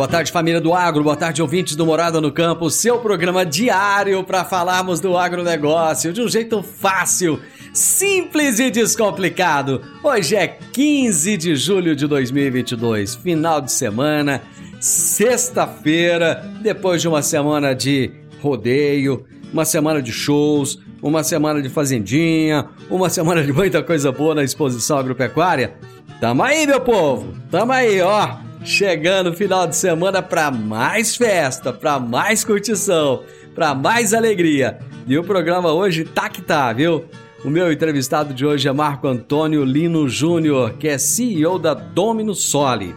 Boa tarde, família do Agro. Boa tarde, ouvintes do Morada no Campo. Seu programa diário para falarmos do agronegócio de um jeito fácil, simples e descomplicado. Hoje é 15 de julho de 2022, final de semana, sexta-feira, depois de uma semana de rodeio, uma semana de shows, uma semana de fazendinha, uma semana de muita coisa boa na exposição agropecuária. Tamo aí, meu povo. Tamo aí, ó chegando o final de semana para mais festa, para mais curtição, para mais alegria. E o programa hoje tá que tá, viu? O meu entrevistado de hoje é Marco Antônio Lino Júnior, que é CEO da Domino Soli.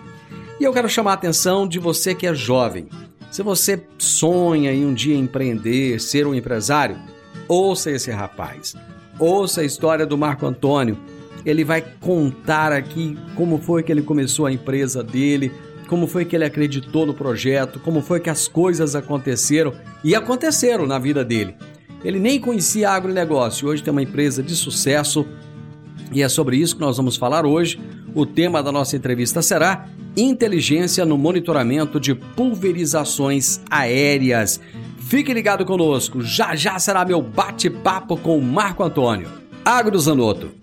E eu quero chamar a atenção de você que é jovem. Se você sonha em um dia empreender, ser um empresário, ouça esse rapaz. Ouça a história do Marco Antônio ele vai contar aqui como foi que ele começou a empresa dele, como foi que ele acreditou no projeto, como foi que as coisas aconteceram e aconteceram na vida dele. Ele nem conhecia agronegócio, hoje tem uma empresa de sucesso e é sobre isso que nós vamos falar hoje. O tema da nossa entrevista será Inteligência no monitoramento de pulverizações aéreas. Fique ligado conosco, já já será meu bate-papo com Marco Antônio. Agrozanoto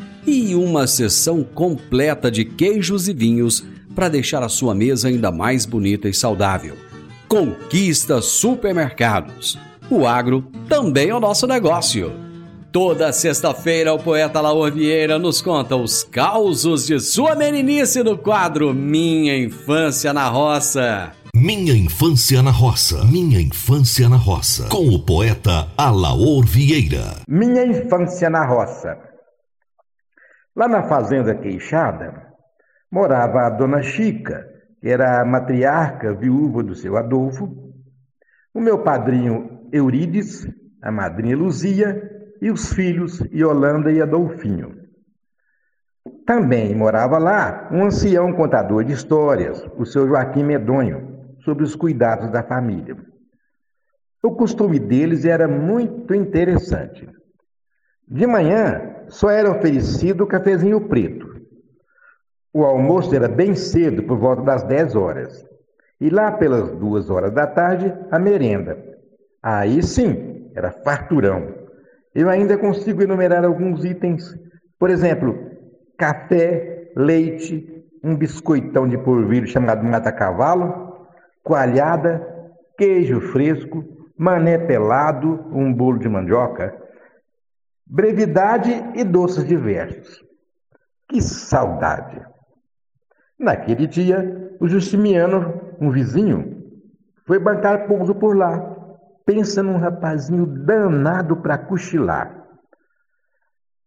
e uma sessão completa de queijos e vinhos para deixar a sua mesa ainda mais bonita e saudável. Conquista Supermercados. O agro também é o nosso negócio. Toda sexta-feira, o poeta Laor Vieira nos conta os causos de sua meninice no quadro Minha Infância na Roça. Minha Infância na Roça. Minha Infância na Roça. Com o poeta Alaor Vieira. Minha Infância na Roça. Lá na fazenda Queixada, morava a dona Chica, que era a matriarca viúva do seu Adolfo, o meu padrinho Eurides, a madrinha Luzia e os filhos Yolanda e Adolfinho. Também morava lá um ancião contador de histórias, o seu Joaquim Medonho, sobre os cuidados da família. O costume deles era muito interessante. De manhã, só era oferecido o cafezinho preto. O almoço era bem cedo, por volta das 10 horas. E lá pelas duas horas da tarde, a merenda. Aí sim, era farturão. Eu ainda consigo enumerar alguns itens. Por exemplo, café, leite, um biscoitão de polvilho chamado mata-cavalo, coalhada, queijo fresco, mané pelado, um bolo de mandioca, brevidade e doces diversos. Que saudade! Naquele dia, o Justiniano, um vizinho, foi bancar pouso por lá pensa num rapazinho danado para cochilar.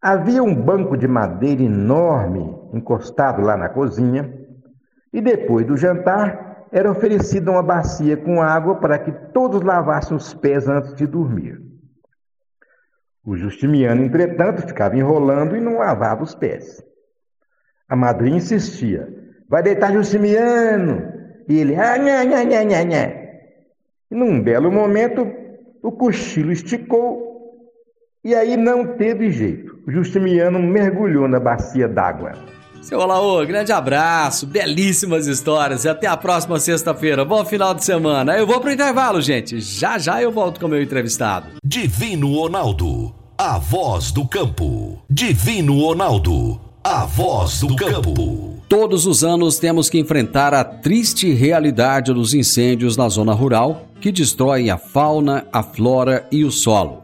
Havia um banco de madeira enorme encostado lá na cozinha, e depois do jantar era oferecida uma bacia com água para que todos lavassem os pés antes de dormir. O Justiniano, entretanto, ficava enrolando e não lavava os pés. A madrinha insistia: Vai deitar Justiniano! E ele, ah, nha, nha, nha, nha, nha. E num belo momento, o cochilo esticou e aí não teve jeito. O Justiniano mergulhou na bacia d'água. Seu Olaô, grande abraço, belíssimas histórias e até a próxima sexta-feira. Bom final de semana. Eu vou pro intervalo, gente. Já já eu volto com o meu entrevistado. Divino Ronaldo, a voz do campo. Divino Ronaldo, a voz do campo. Todos os anos temos que enfrentar a triste realidade dos incêndios na zona rural que destroem a fauna, a flora e o solo.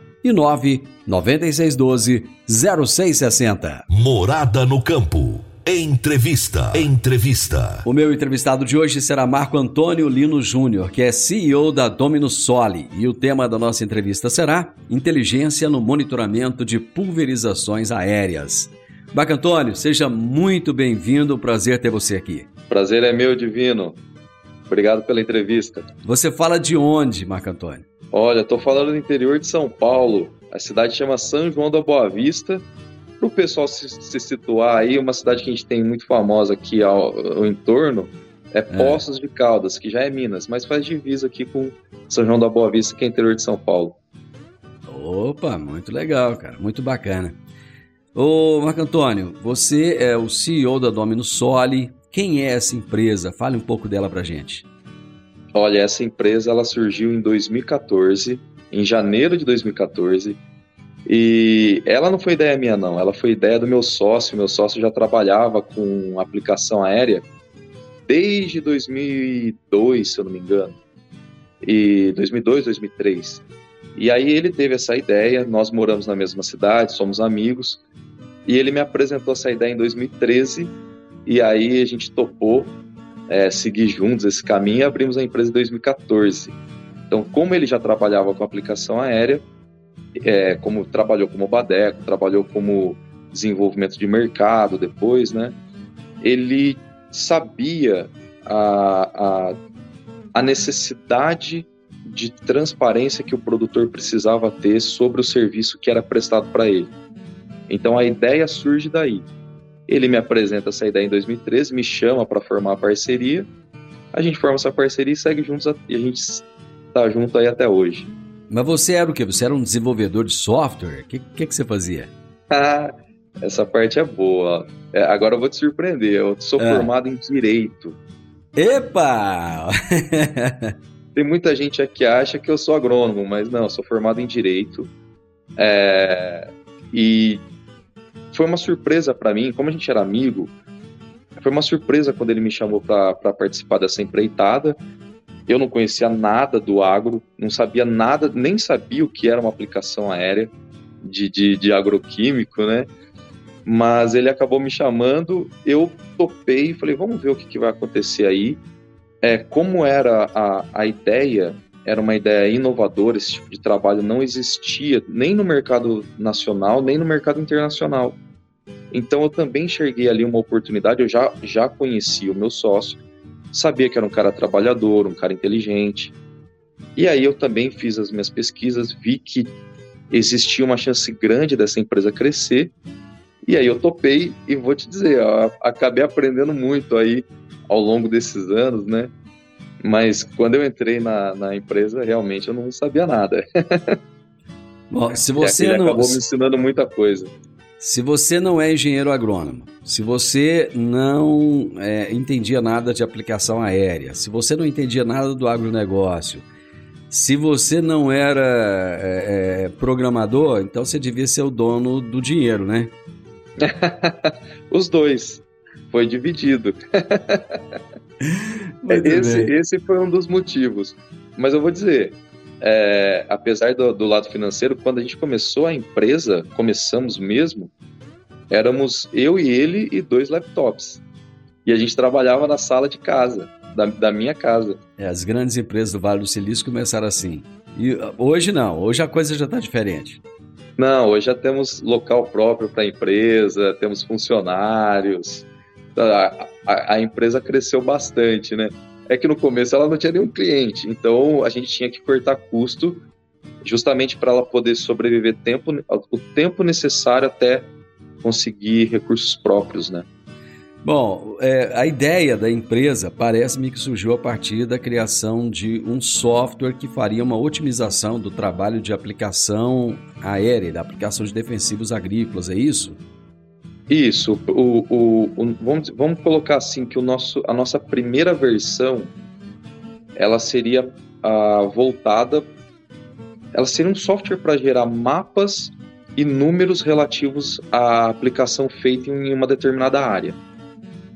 e 9 9612 0660. Morada no campo. Entrevista. Entrevista. O meu entrevistado de hoje será Marco Antônio Lino Júnior, que é CEO da Dominus Soli, e o tema da nossa entrevista será Inteligência no monitoramento de pulverizações aéreas. Marco Antônio, seja muito bem-vindo, prazer ter você aqui. Prazer é meu, divino. Obrigado pela entrevista. Você fala de onde, Marco Antônio? Olha, estou falando do interior de São Paulo. A cidade chama São João da Boa Vista. Para o pessoal se, se, situar aí, uma cidade que a gente tem muito famosa aqui ao, ao entorno é, é. Poços é. de Caldas, que já é Minas, mas faz divisa aqui com São João da Boa Vista, que é interior de São Paulo. Opa, muito legal, cara, muito bacana. Ô, Marco Antônio, você é o CEO da Domino Soli. Quem é essa empresa? Fale um pouco dela pra gente. Olha, essa empresa ela surgiu em 2014, em janeiro de 2014. E ela não foi ideia minha, não. Ela foi ideia do meu sócio. Meu sócio já trabalhava com aplicação aérea desde 2002, se eu não me engano. E 2002, 2003. E aí ele teve essa ideia. Nós moramos na mesma cidade, somos amigos. E ele me apresentou essa ideia em 2013. E aí a gente topou é, seguir juntos esse caminho e abrimos a empresa em 2014. Então, como ele já trabalhava com aplicação aérea, é, como trabalhou como Badeco, trabalhou como desenvolvimento de mercado depois, né? Ele sabia a, a, a necessidade de transparência que o produtor precisava ter sobre o serviço que era prestado para ele. Então a ideia surge daí. Ele me apresenta essa ideia em 2013, me chama para formar a parceria. A gente forma essa parceria e segue juntos e a gente está junto aí até hoje. Mas você era o quê? Você era um desenvolvedor de software? O que, que, que, você fazia? Ah, essa parte é boa. É, agora eu vou te surpreender. Eu sou é. formado em Direito. Epa! Tem muita gente aqui que acha que eu sou agrônomo, mas não, eu sou formado em Direito. É, e foi uma surpresa para mim, como a gente era amigo, foi uma surpresa quando ele me chamou para participar dessa empreitada. Eu não conhecia nada do agro, não sabia nada, nem sabia o que era uma aplicação aérea de, de, de agroquímico, né? Mas ele acabou me chamando, eu topei e falei, vamos ver o que, que vai acontecer aí. É, como era a, a ideia, era uma ideia inovadora, esse tipo de trabalho não existia nem no mercado nacional, nem no mercado internacional. Então eu também enxerguei ali uma oportunidade, eu já, já conhecia o meu sócio, sabia que era um cara trabalhador, um cara inteligente. E aí eu também fiz as minhas pesquisas, vi que existia uma chance grande dessa empresa crescer. E aí eu topei e vou te dizer, acabei aprendendo muito aí ao longo desses anos, né? Mas quando eu entrei na, na empresa, realmente eu não sabia nada. Bom, se você não... acabou me ensinando muita coisa. Se você não é engenheiro agrônomo, se você não é, entendia nada de aplicação aérea, se você não entendia nada do agronegócio, se você não era é, é, programador, então você devia ser o dono do dinheiro, né? Os dois. Foi dividido. Esse, esse foi um dos motivos. Mas eu vou dizer, é, apesar do, do, lado financeiro, quando a gente começou a empresa, começamos mesmo, éramos eu e ele e dois laptops. E a gente trabalhava na sala de casa, da, da minha casa. É, as grandes empresas do Vale do Silício começaram assim. E uh, hoje não, hoje a coisa já está diferente. Não, hoje já temos local próprio para a empresa, temos funcionários. A, a, a, empresa cresceu bastante, né? É que no começo ela não tinha nenhum cliente, então a gente tinha que cortar custo justamente para ela poder sobreviver tempo, o tempo necessário até conseguir recursos próprios, né? Bom, é, a ideia da empresa parece-me que surgiu a partir da criação de um software que faria uma otimização do trabalho de aplicação aérea, da aplicação de defensivos agrícolas, é isso? Isso. O, o, o, vamos, vamos colocar assim que o nosso, a nossa primeira versão ela seria uh, voltada, ela seria um software para gerar mapas e números relativos à aplicação feita em uma determinada área.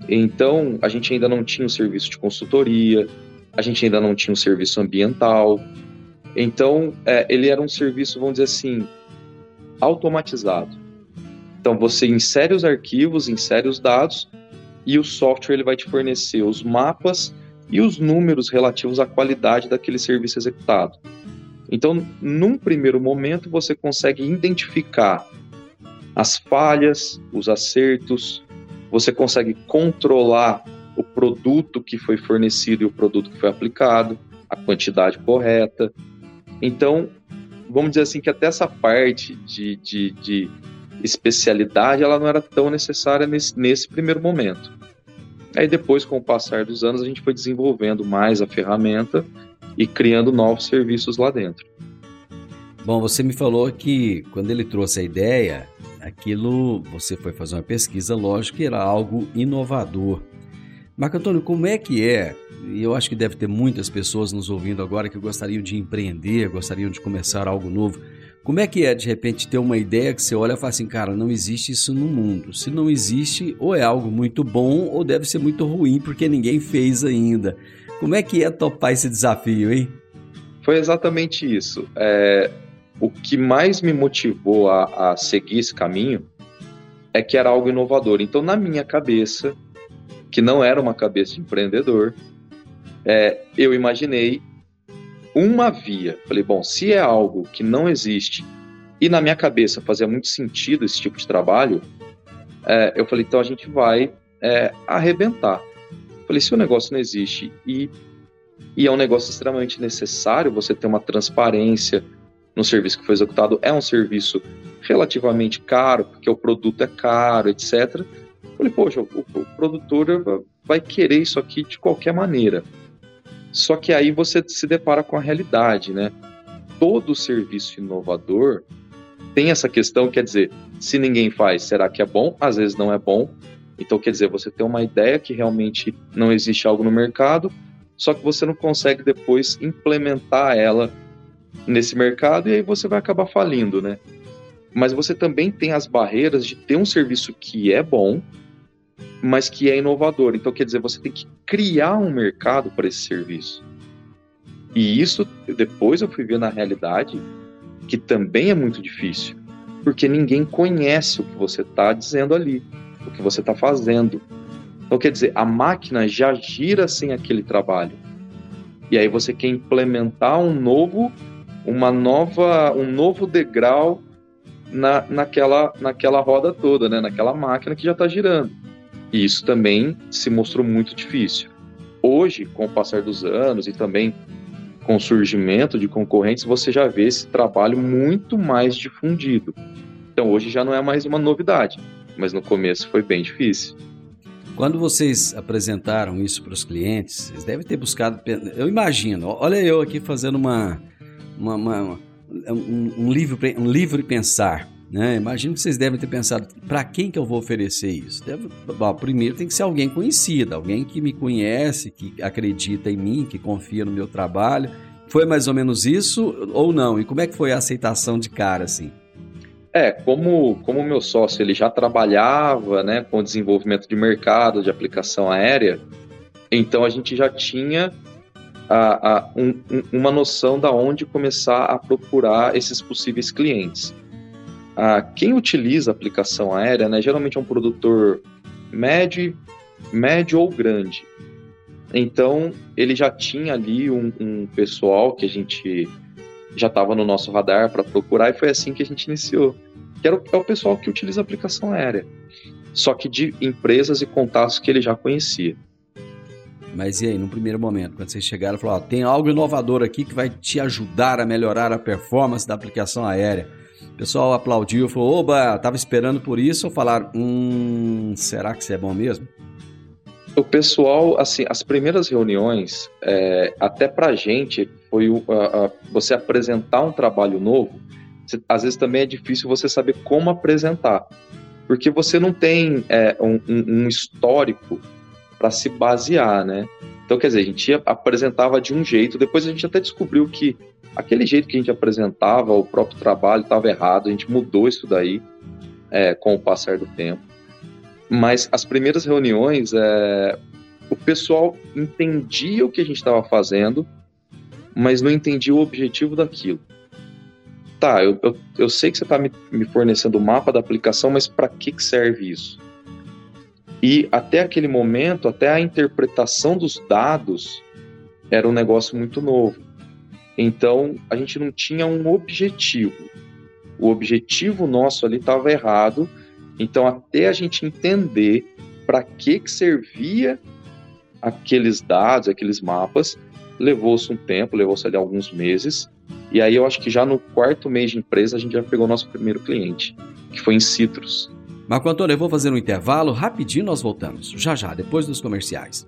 Então, a gente ainda não tinha um serviço de consultoria, a gente ainda não tinha um serviço ambiental. Então, é, ele era um serviço, vamos dizer assim, automatizado. Então, você insere os arquivos, insere os dados e o software ele vai te fornecer os mapas e os números relativos à qualidade daquele serviço executado. Então, num primeiro momento, você consegue identificar as falhas, os acertos, você consegue controlar o produto que foi fornecido e o produto que foi aplicado, a quantidade correta. Então, vamos dizer assim que até essa parte de, de, de especialidade ela não era tão necessária nesse, nesse primeiro momento. Aí depois, com o passar dos anos, a gente foi desenvolvendo mais a ferramenta e criando novos serviços lá dentro. Bom, você me falou que quando ele trouxe a ideia, aquilo você foi fazer uma pesquisa, lógico que era algo inovador. Marco Antônio, como é que é? E eu acho que deve ter muitas pessoas nos ouvindo agora que gostariam de empreender, gostariam de começar algo novo. Como é que é, de repente, ter uma ideia que você olha e fala assim, cara, não existe isso no mundo. Se não existe, ou é algo muito bom, ou deve ser muito ruim, porque ninguém fez ainda. Como é que é topar esse desafio, hein? Foi exatamente isso. É, o que mais me motivou a, a seguir esse caminho é que era algo inovador. Então, na minha cabeça, que não era uma cabeça de empreendedor, é, eu imaginei uma via. Falei, bom, se é algo que não existe e na minha cabeça fazia muito sentido esse tipo de trabalho, é, eu falei, então a gente vai é, arrebentar. Falei, se o negócio não existe e, e é um negócio extremamente necessário, você ter uma transparência, no serviço que foi executado é um serviço relativamente caro, porque o produto é caro, etc. Falei, poxa, o, o produtor vai querer isso aqui de qualquer maneira. Só que aí você se depara com a realidade, né? Todo serviço inovador tem essa questão, quer dizer, se ninguém faz, será que é bom? Às vezes não é bom. Então, quer dizer, você tem uma ideia que realmente não existe algo no mercado, só que você não consegue depois implementar ela nesse mercado e aí você vai acabar falindo, né? Mas você também tem as barreiras de ter um serviço que é bom, mas que é inovador. Então, quer dizer, você tem que criar um mercado para esse serviço. E isso, depois eu fui ver na realidade, que também é muito difícil, porque ninguém conhece o que você está dizendo ali, o que você está fazendo. Então, quer dizer, a máquina já gira sem aquele trabalho. E aí você quer implementar um novo uma nova, um novo degrau na, naquela, naquela roda toda, né? naquela máquina que já está girando. E isso também se mostrou muito difícil. Hoje, com o passar dos anos e também com o surgimento de concorrentes, você já vê esse trabalho muito mais difundido. Então, hoje já não é mais uma novidade, mas no começo foi bem difícil. Quando vocês apresentaram isso para os clientes, vocês devem ter buscado. Eu imagino, olha eu aqui fazendo uma, uma, uma um, um, livro, um pensar. Né? Imagino que vocês devem ter pensado, para quem que eu vou oferecer isso? Deve, bom, primeiro tem que ser alguém conhecido, alguém que me conhece, que acredita em mim, que confia no meu trabalho Foi mais ou menos isso ou não? E como é que foi a aceitação de cara, assim? É, como como meu sócio ele já trabalhava, né, com desenvolvimento de mercado de aplicação aérea, então a gente já tinha a, a, um, uma noção da onde começar a procurar esses possíveis clientes. Ah, quem utiliza aplicação aérea, né, geralmente é um produtor médio, médio ou grande. Então, ele já tinha ali um, um pessoal que a gente já estava no nosso radar para procurar e foi assim que a gente iniciou. Que era o, é o pessoal que utiliza aplicação aérea, só que de empresas e contatos que ele já conhecia. Mas e aí, no primeiro momento, quando vocês chegaram, falaram: tem algo inovador aqui que vai te ajudar a melhorar a performance da aplicação aérea. O pessoal aplaudiu, falou: oba, tava esperando por isso, ou falaram: hum, será que isso é bom mesmo? O pessoal, assim, as primeiras reuniões, é, até pra gente, foi uh, uh, você apresentar um trabalho novo. Às vezes também é difícil você saber como apresentar, porque você não tem é, um, um histórico para se basear, né? Então, quer dizer, a gente apresentava de um jeito, depois a gente até descobriu que aquele jeito que a gente apresentava, o próprio trabalho estava errado, a gente mudou isso daí é, com o passar do tempo. Mas as primeiras reuniões, é, o pessoal entendia o que a gente estava fazendo, mas não entendia o objetivo daquilo. Tá, eu, eu, eu sei que você está me, me, fornecendo o mapa da aplicação, mas para que, que serve isso? E até aquele momento, até a interpretação dos dados era um negócio muito novo. Então, a gente não tinha um objetivo. O objetivo nosso ali estava errado. Então, até a gente entender para que, que servia aqueles dados, aqueles mapas, levou-se um tempo, levou-se ali alguns meses. E aí eu acho que já no quarto mês de empresa a gente já pegou nosso primeiro cliente, que foi em Citrus. Marco Antônio, eu vou fazer um intervalo, rapidinho nós voltamos, já já, depois dos comerciais.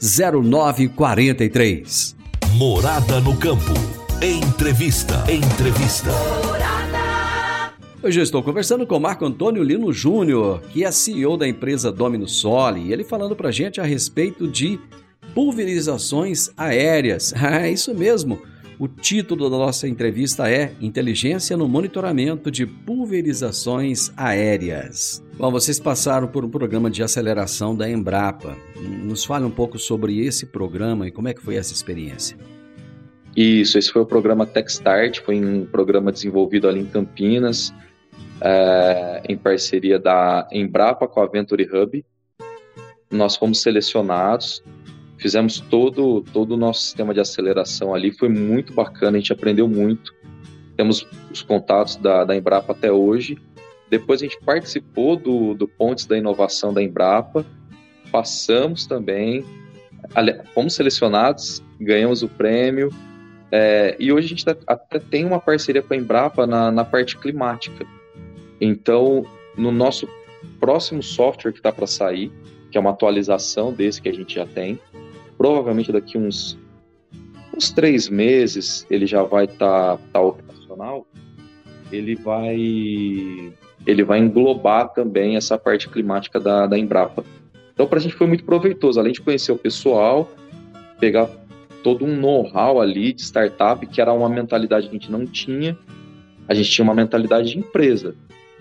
0943. Morada no campo. Entrevista. Entrevista. Hoje eu estou conversando com Marco Antônio Lino Júnior, que é CEO da empresa Domino Sole, e ele falando para gente a respeito de pulverizações aéreas. Ah, é isso mesmo. O título da nossa entrevista é Inteligência no Monitoramento de Pulverizações Aéreas. Bom, vocês passaram por um programa de aceleração da Embrapa. Nos fale um pouco sobre esse programa e como é que foi essa experiência. Isso, esse foi o programa TechStart, foi um programa desenvolvido ali em Campinas, é, em parceria da Embrapa com a Venture Hub. Nós fomos selecionados fizemos todo, todo o nosso sistema de aceleração ali, foi muito bacana, a gente aprendeu muito. Temos os contatos da, da Embrapa até hoje. Depois a gente participou do, do Pontes da Inovação da Embrapa, passamos também, fomos selecionados, ganhamos o prêmio, é, e hoje a gente tá, até tem uma parceria com a Embrapa na, na parte climática. Então, no nosso próximo software que está para sair, que é uma atualização desse que a gente já tem, provavelmente daqui uns, uns três meses ele já vai estar tá, tá operacional. ele vai ele vai englobar também essa parte climática da, da Embrapa. Então, para a gente foi muito proveitoso, além de conhecer o pessoal, pegar todo um know-how ali de startup, que era uma mentalidade que a gente não tinha, a gente tinha uma mentalidade de empresa.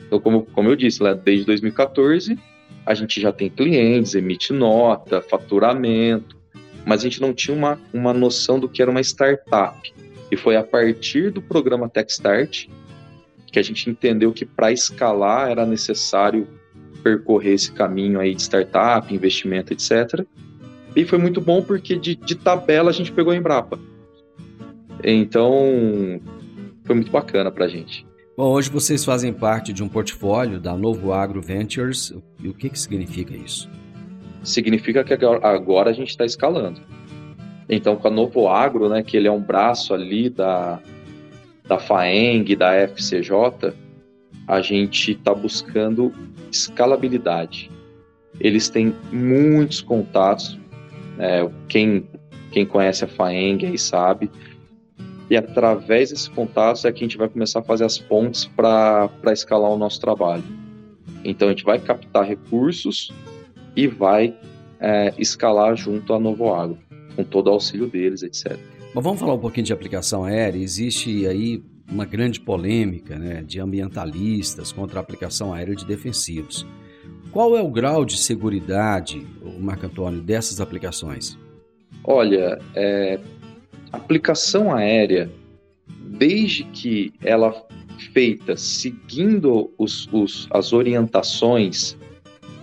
Então, como, como eu disse, desde 2014, a gente já tem clientes, emite nota, faturamento, mas a gente não tinha uma, uma noção do que era uma startup. E foi a partir do programa Techstart que a gente entendeu que para escalar era necessário percorrer esse caminho aí de startup, investimento, etc. E foi muito bom porque de, de tabela a gente pegou a Embrapa. Então, foi muito bacana para a gente. Bom, hoje vocês fazem parte de um portfólio da Novo Agro Ventures. E o que, que significa isso? Significa que agora a gente está escalando. Então, com a Novo Agro, né, que ele é um braço ali da, da FAENG, da FCJ, a gente está buscando escalabilidade. Eles têm muitos contatos, é, quem, quem conhece a FAENG aí sabe, e através desses contatos é que a gente vai começar a fazer as pontes para escalar o nosso trabalho. Então a gente vai captar recursos e vai é, escalar junto à Novo Agro, com todo o auxílio deles, etc. Mas vamos falar um pouquinho de aplicação aérea. Existe aí uma grande polêmica né, de ambientalistas contra a aplicação aérea de defensivos. Qual é o grau de segurança, Marco Antônio, dessas aplicações? Olha, é, aplicação aérea, desde que ela feita seguindo os, os, as orientações,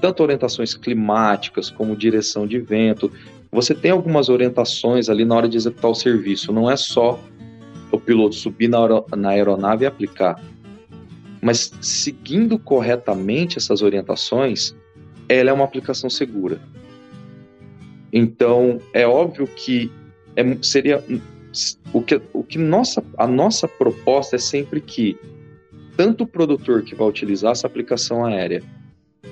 tanto orientações climáticas como direção de vento, você tem algumas orientações ali na hora de executar o serviço. Não é só o piloto subir na, na aeronave e aplicar. Mas seguindo corretamente essas orientações, ela é uma aplicação segura. Então, é óbvio que é, seria o que, o que nossa, a nossa proposta é sempre que tanto o produtor que vai utilizar essa aplicação aérea,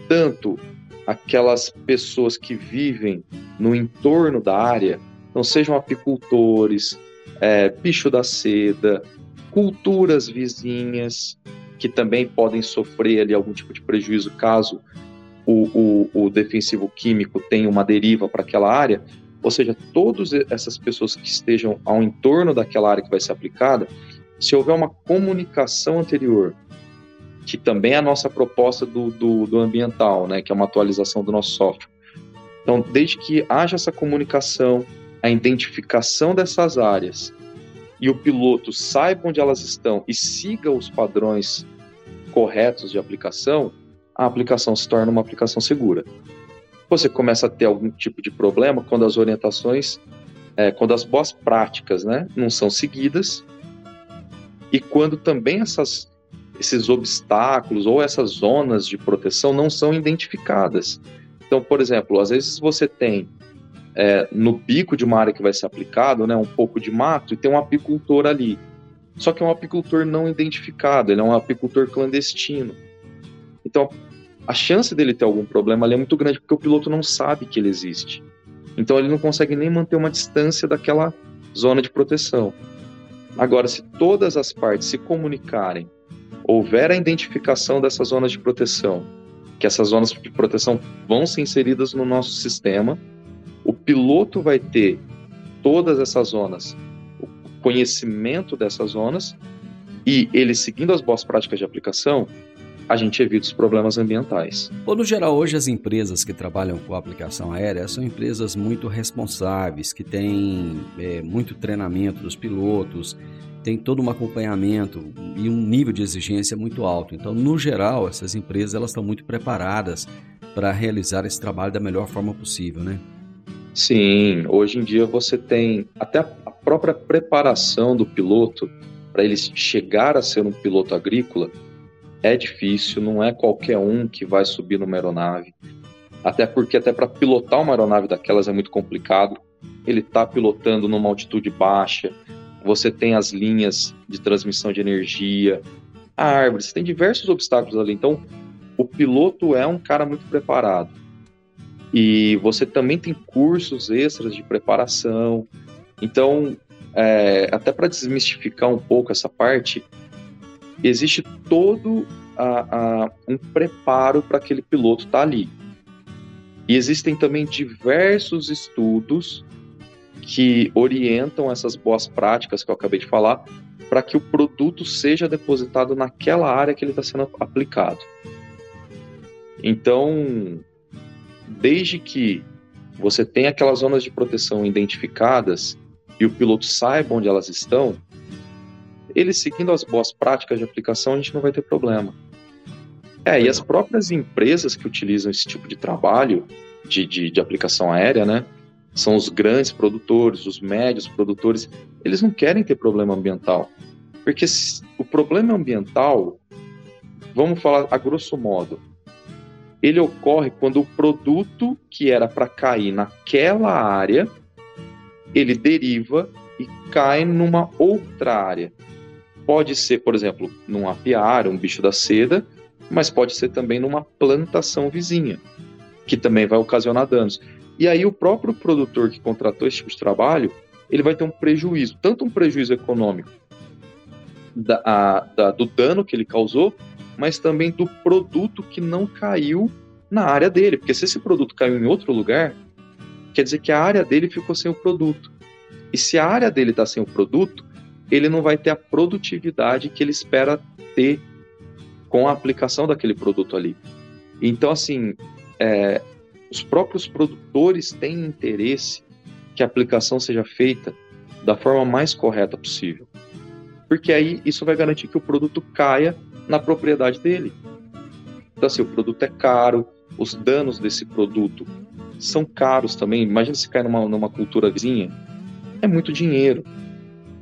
tanto aquelas pessoas que vivem no entorno da área, não sejam apicultores, é, bicho da seda, culturas vizinhas que também podem sofrer ali algum tipo de prejuízo caso o, o, o defensivo químico tenha uma deriva para aquela área, ou seja, todas essas pessoas que estejam ao entorno daquela área que vai ser aplicada, se houver uma comunicação anterior, que também é a nossa proposta do, do, do ambiental, né, que é uma atualização do nosso software. Então, desde que haja essa comunicação, a identificação dessas áreas e o piloto saiba onde elas estão e siga os padrões corretos de aplicação, a aplicação se torna uma aplicação segura. Você começa a ter algum tipo de problema quando as orientações, é, quando as boas práticas né, não são seguidas e quando também essas, esses obstáculos ou essas zonas de proteção não são identificadas. Então, por exemplo, às vezes você tem é, no bico de uma área que vai ser aplicado, né, um pouco de mato, e tem um apicultor ali. Só que é um apicultor não identificado, ele é um apicultor clandestino. Então, a chance dele ter algum problema ali é muito grande, porque o piloto não sabe que ele existe. Então, ele não consegue nem manter uma distância daquela zona de proteção. Agora, se todas as partes se comunicarem, houver a identificação dessas zonas de proteção, que essas zonas de proteção vão ser inseridas no nosso sistema, o piloto vai ter todas essas zonas, o conhecimento dessas zonas, e ele seguindo as boas práticas de aplicação, a gente evita os problemas ambientais. Bom, no geral, hoje as empresas que trabalham com aplicação aérea são empresas muito responsáveis, que têm é, muito treinamento dos pilotos, tem todo um acompanhamento e um nível de exigência muito alto. Então, no geral, essas empresas elas estão muito preparadas para realizar esse trabalho da melhor forma possível, né? Sim, hoje em dia você tem até a própria preparação do piloto para ele chegar a ser um piloto agrícola é difícil, não é qualquer um que vai subir numa aeronave. Até porque até para pilotar uma aeronave daquelas é muito complicado. Ele está pilotando numa altitude baixa. Você tem as linhas de transmissão de energia, a árvore, você tem diversos obstáculos ali. Então, o piloto é um cara muito preparado. E você também tem cursos extras de preparação. Então, é, até para desmistificar um pouco essa parte, existe todo a, a, um preparo para aquele piloto estar tá ali. E existem também diversos estudos que orientam essas boas práticas que eu acabei de falar para que o produto seja depositado naquela área que ele está sendo aplicado. Então, desde que você tenha aquelas zonas de proteção identificadas e o piloto saiba onde elas estão, ele seguindo as boas práticas de aplicação, a gente não vai ter problema. É, e as próprias empresas que utilizam esse tipo de trabalho de, de, de aplicação aérea, né? São os grandes produtores, os médios produtores, eles não querem ter problema ambiental. Porque o problema ambiental, vamos falar a grosso modo, ele ocorre quando o produto que era para cair naquela área, ele deriva e cai numa outra área. Pode ser, por exemplo, num apiário, um bicho da seda, mas pode ser também numa plantação vizinha, que também vai ocasionar danos. E aí o próprio produtor que contratou esse tipo de trabalho, ele vai ter um prejuízo, tanto um prejuízo econômico da, a, da, do dano que ele causou, mas também do produto que não caiu na área dele. Porque se esse produto caiu em outro lugar, quer dizer que a área dele ficou sem o produto. E se a área dele está sem o produto, ele não vai ter a produtividade que ele espera ter com a aplicação daquele produto ali. Então, assim, é, os próprios produtores têm interesse que a aplicação seja feita da forma mais correta possível. Porque aí isso vai garantir que o produto caia na propriedade dele. Então, assim, o produto é caro, os danos desse produto são caros também. Imagina se cai numa, numa cultura vizinha, é muito dinheiro.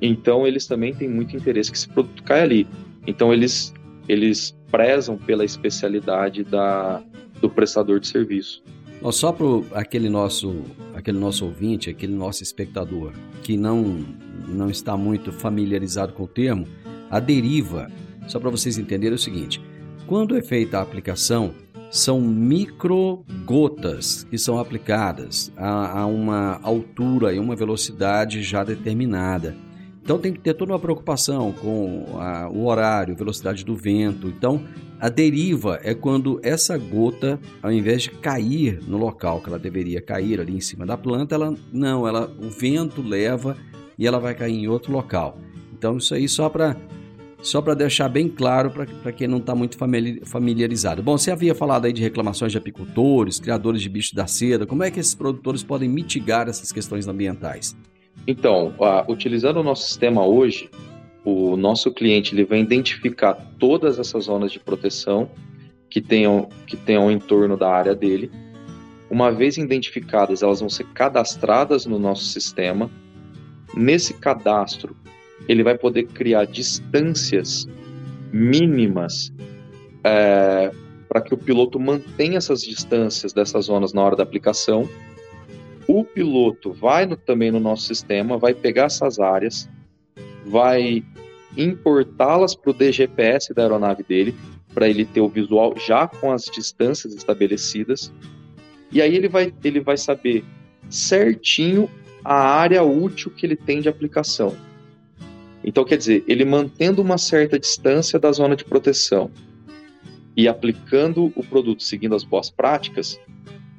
Então eles também têm muito interesse que esse produto caia ali. Então eles eles prezam pela especialidade da, do prestador de serviço. Só para aquele nosso, aquele nosso ouvinte, aquele nosso espectador que não, não está muito familiarizado com o termo, a deriva, só para vocês entenderem é o seguinte: quando é feita a aplicação, são micro gotas que são aplicadas a, a uma altura e uma velocidade já determinada. Então tem que ter toda uma preocupação com a, o horário, velocidade do vento. Então a deriva é quando essa gota, ao invés de cair no local que ela deveria cair ali em cima da planta, ela não, ela o vento leva e ela vai cair em outro local. Então isso aí só para só para deixar bem claro para quem não está muito familiarizado. Bom, você havia falado aí de reclamações de apicultores, criadores de bichos da seda. Como é que esses produtores podem mitigar essas questões ambientais? Então, utilizando o nosso sistema hoje, o nosso cliente ele vai identificar todas essas zonas de proteção que tenham, que tenham em torno da área dele. Uma vez identificadas, elas vão ser cadastradas no nosso sistema. Nesse cadastro, ele vai poder criar distâncias mínimas é, para que o piloto mantenha essas distâncias dessas zonas na hora da aplicação o piloto vai no, também no nosso sistema, vai pegar essas áreas, vai importá-las para o DGPS da aeronave dele, para ele ter o visual já com as distâncias estabelecidas. E aí ele vai, ele vai saber certinho a área útil que ele tem de aplicação. Então, quer dizer, ele mantendo uma certa distância da zona de proteção e aplicando o produto seguindo as boas práticas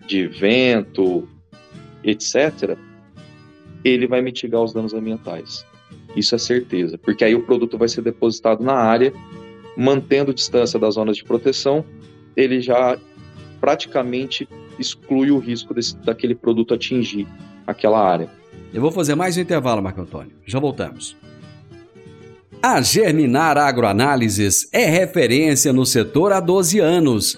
de vento, etc., ele vai mitigar os danos ambientais. Isso é certeza, porque aí o produto vai ser depositado na área, mantendo distância das zonas de proteção, ele já praticamente exclui o risco desse, daquele produto atingir aquela área. Eu vou fazer mais um intervalo, Marco Antônio. Já voltamos. A Germinar Agroanálises é referência no setor há 12 anos,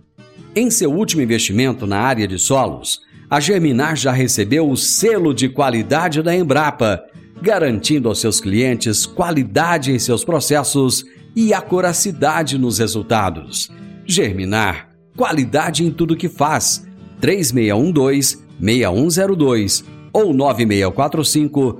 Em seu último investimento na área de solos, a Germinar já recebeu o selo de qualidade da Embrapa, garantindo aos seus clientes qualidade em seus processos e acuracidade nos resultados. Germinar, qualidade em tudo que faz. 3612-6102 ou 9645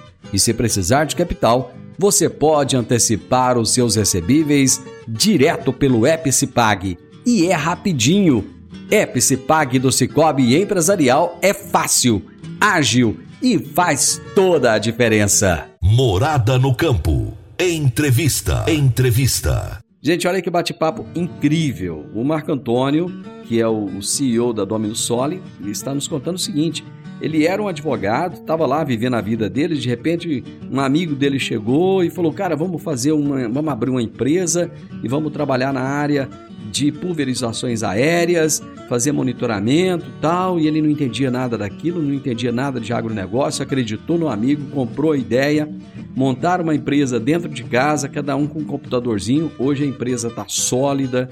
E se precisar de capital, você pode antecipar os seus recebíveis direto pelo app Cipag. E é rapidinho. App Cipag do Cicobi Empresarial é fácil, ágil e faz toda a diferença. Morada no campo. Entrevista. Entrevista. Gente, olha que bate-papo incrível. O Marco Antônio, que é o CEO da Domino Soli, ele está nos contando o seguinte: ele era um advogado, estava lá vivendo a vida dele, de repente um amigo dele chegou e falou: "Cara, vamos fazer uma, vamos abrir uma empresa e vamos trabalhar na área de pulverizações aéreas, fazer monitoramento tal, e ele não entendia nada daquilo, não entendia nada de agronegócio, acreditou no amigo, comprou a ideia, montaram uma empresa dentro de casa, cada um com um computadorzinho. Hoje a empresa está sólida,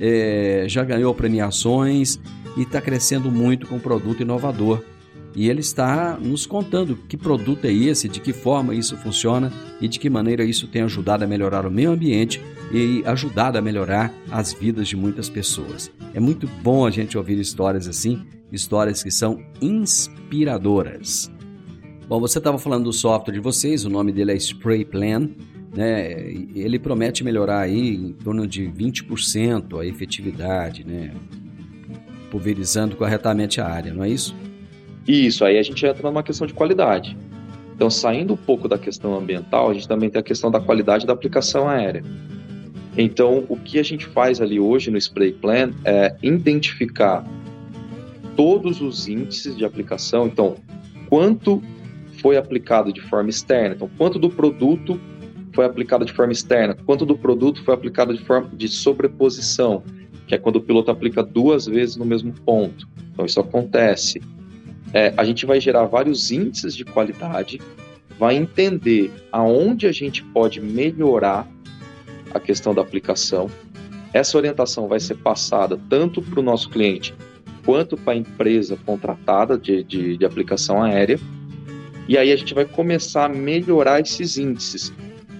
é, já ganhou premiações e está crescendo muito com produto inovador. E ele está nos contando que produto é esse, de que forma isso funciona e de que maneira isso tem ajudado a melhorar o meio ambiente e ajudado a melhorar as vidas de muitas pessoas. É muito bom a gente ouvir histórias assim, histórias que são inspiradoras. Bom, você estava falando do software de vocês, o nome dele é Spray Plan. Né? Ele promete melhorar aí em torno de 20% a efetividade, né? pulverizando corretamente a área, não é isso? Isso, aí a gente entra numa questão de qualidade. Então, saindo um pouco da questão ambiental, a gente também tem a questão da qualidade da aplicação aérea. Então, o que a gente faz ali hoje no Spray Plan é identificar todos os índices de aplicação. Então, quanto foi aplicado de forma externa? Então, quanto do produto foi aplicado de forma externa? Quanto do produto foi aplicado de forma de sobreposição? Que é quando o piloto aplica duas vezes no mesmo ponto. Então, isso acontece é, a gente vai gerar vários índices de qualidade, vai entender aonde a gente pode melhorar a questão da aplicação. Essa orientação vai ser passada tanto para o nosso cliente quanto para a empresa contratada de, de, de aplicação aérea. E aí a gente vai começar a melhorar esses índices,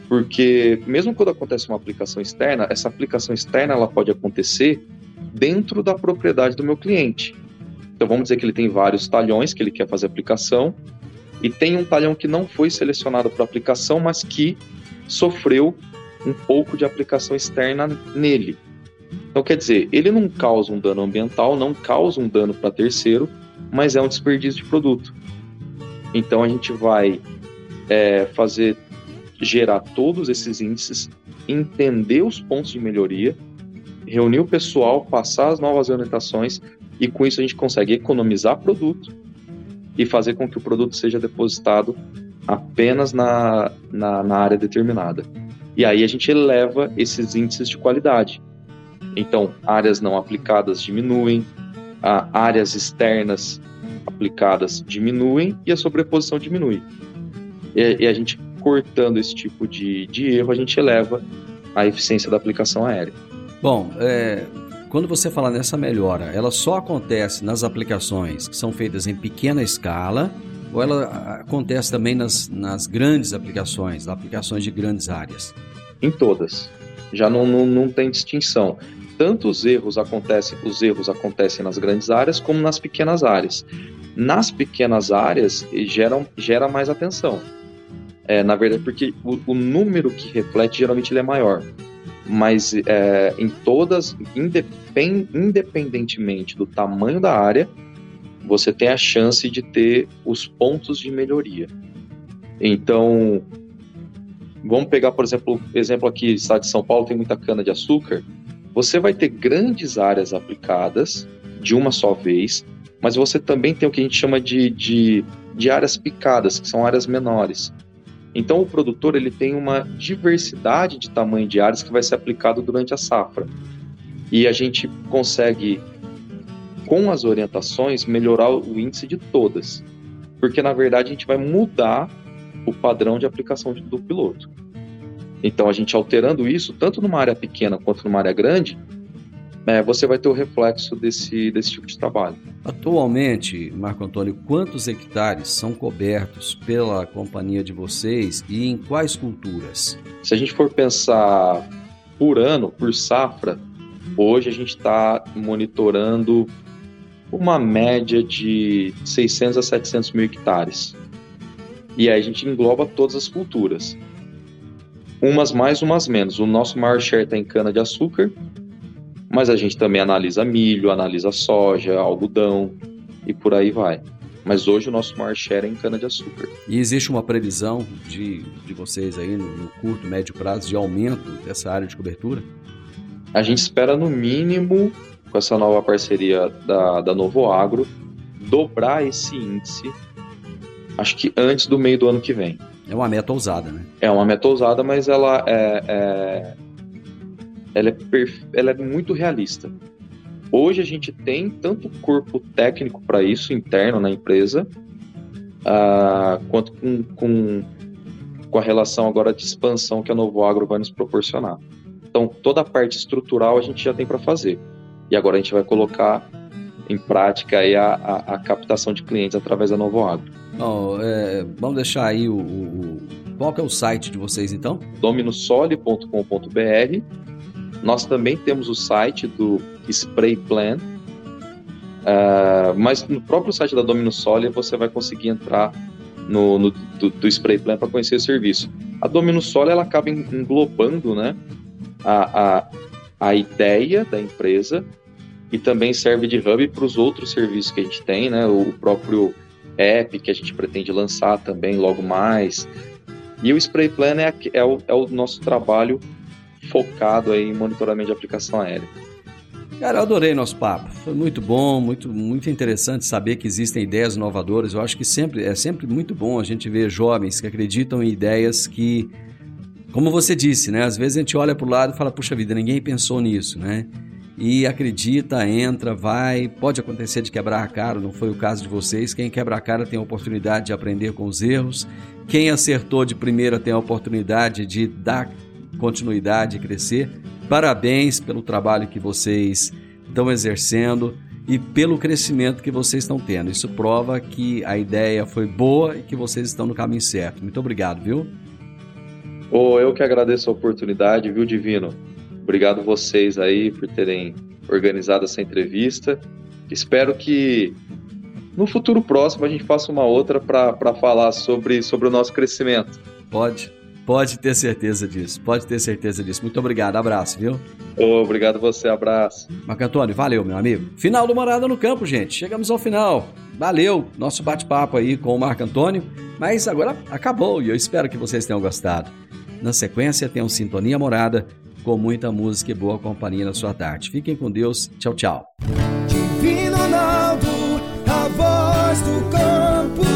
porque mesmo quando acontece uma aplicação externa, essa aplicação externa ela pode acontecer dentro da propriedade do meu cliente. Então vamos dizer que ele tem vários talhões que ele quer fazer aplicação e tem um talhão que não foi selecionado para aplicação, mas que sofreu um pouco de aplicação externa nele. Então quer dizer, ele não causa um dano ambiental, não causa um dano para terceiro, mas é um desperdício de produto. Então a gente vai é, fazer gerar todos esses índices, entender os pontos de melhoria, reunir o pessoal, passar as novas orientações e com isso a gente consegue economizar produto e fazer com que o produto seja depositado apenas na, na, na área determinada. E aí a gente eleva esses índices de qualidade. Então, áreas não aplicadas diminuem, áreas externas aplicadas diminuem e a sobreposição diminui. E, e a gente cortando esse tipo de, de erro, a gente eleva a eficiência da aplicação aérea. Bom, é, quando você fala nessa melhora, ela só acontece nas aplicações que são feitas em pequena escala ou ela acontece também nas, nas grandes aplicações, aplicações de grandes áreas? Em todas. Já não, não, não tem distinção. Tanto os erros acontecem, os erros acontecem nas grandes áreas como nas pequenas áreas. Nas pequenas áreas geram, gera mais atenção. É, na verdade, porque o, o número que reflete geralmente ele é maior mas é, em todas, independentemente do tamanho da área, você tem a chance de ter os pontos de melhoria. Então, vamos pegar, por exemplo, exemplo aqui, estado de São Paulo tem muita cana de açúcar. Você vai ter grandes áreas aplicadas de uma só vez, mas você também tem o que a gente chama de, de de áreas picadas, que são áreas menores. Então o produtor ele tem uma diversidade de tamanho de áreas que vai ser aplicado durante a safra. E a gente consegue com as orientações melhorar o índice de todas. Porque na verdade a gente vai mudar o padrão de aplicação do piloto. Então a gente alterando isso, tanto numa área pequena quanto numa área grande, é, você vai ter o reflexo desse, desse tipo de trabalho. Atualmente, Marco Antônio, quantos hectares são cobertos pela companhia de vocês e em quais culturas? Se a gente for pensar por ano, por safra, hoje a gente está monitorando uma média de 600 a 700 mil hectares. E aí a gente engloba todas as culturas. Umas mais, umas menos. O nosso maior share está em cana-de-açúcar, mas a gente também analisa milho, analisa soja, algodão e por aí vai. Mas hoje o nosso maior share é em cana-de-açúcar. E existe uma previsão de, de vocês aí no, no curto, médio prazo de aumento dessa área de cobertura? A gente espera no mínimo, com essa nova parceria da, da Novo Agro, dobrar esse índice, acho que antes do meio do ano que vem. É uma meta ousada, né? É uma meta ousada, mas ela é, é ela é, perfe... ela é muito realista. Hoje a gente tem tanto corpo técnico para isso interno na empresa, uh, quanto com, com, com a relação agora de expansão que a Novo Agro vai nos proporcionar. Então, toda a parte estrutural a gente já tem para fazer. E agora a gente vai colocar em prática aí a, a, a captação de clientes através da Novo Agro. Oh, é, vamos deixar aí o, o, Qual que é o site de vocês, então? dominosole.com.br nós também temos o site do Spray Plan, uh, mas no próprio site da Domino Solia você vai conseguir entrar no, no do, do, Spray Plan para conhecer o serviço. A Domino Solia ela acaba englobando né, a, a, a ideia da empresa e também serve de hub para os outros serviços que a gente tem, né, o próprio app que a gente pretende lançar também logo mais. E o Spray Plan é, é, o, é o nosso trabalho focado aí em monitoramento de aplicação aérea. Cara, eu adorei nosso papo. Foi muito bom, muito, muito interessante saber que existem ideias inovadoras. Eu acho que sempre é sempre muito bom a gente ver jovens que acreditam em ideias que, como você disse, né? Às vezes a gente olha para o lado e fala, puxa vida, ninguém pensou nisso, né? E acredita, entra, vai. Pode acontecer de quebrar a cara, não foi o caso de vocês. Quem quebra a cara tem a oportunidade de aprender com os erros. Quem acertou de primeira tem a oportunidade de dar continuidade e crescer. Parabéns pelo trabalho que vocês estão exercendo e pelo crescimento que vocês estão tendo. Isso prova que a ideia foi boa e que vocês estão no caminho certo. Muito obrigado, viu? Oh, eu que agradeço a oportunidade, viu, Divino? Obrigado vocês aí por terem organizado essa entrevista. Espero que no futuro próximo a gente faça uma outra para falar sobre, sobre o nosso crescimento. Pode. Pode ter certeza disso, pode ter certeza disso. Muito obrigado, abraço, viu? Obrigado você, abraço. Marco Antônio, valeu, meu amigo. Final do Morada no Campo, gente. Chegamos ao final. Valeu, nosso bate-papo aí com o Marco Antônio. Mas agora acabou e eu espero que vocês tenham gostado. Na sequência, tem um Sintonia Morada com muita música e boa companhia na sua tarde. Fiquem com Deus. Tchau, tchau. Divino Ronaldo, a voz do campo.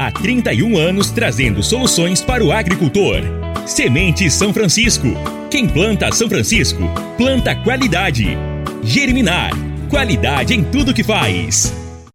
há 31 anos trazendo soluções para o agricultor. Semente São Francisco. Quem planta São Francisco, planta qualidade. Germinar. Qualidade em tudo que faz.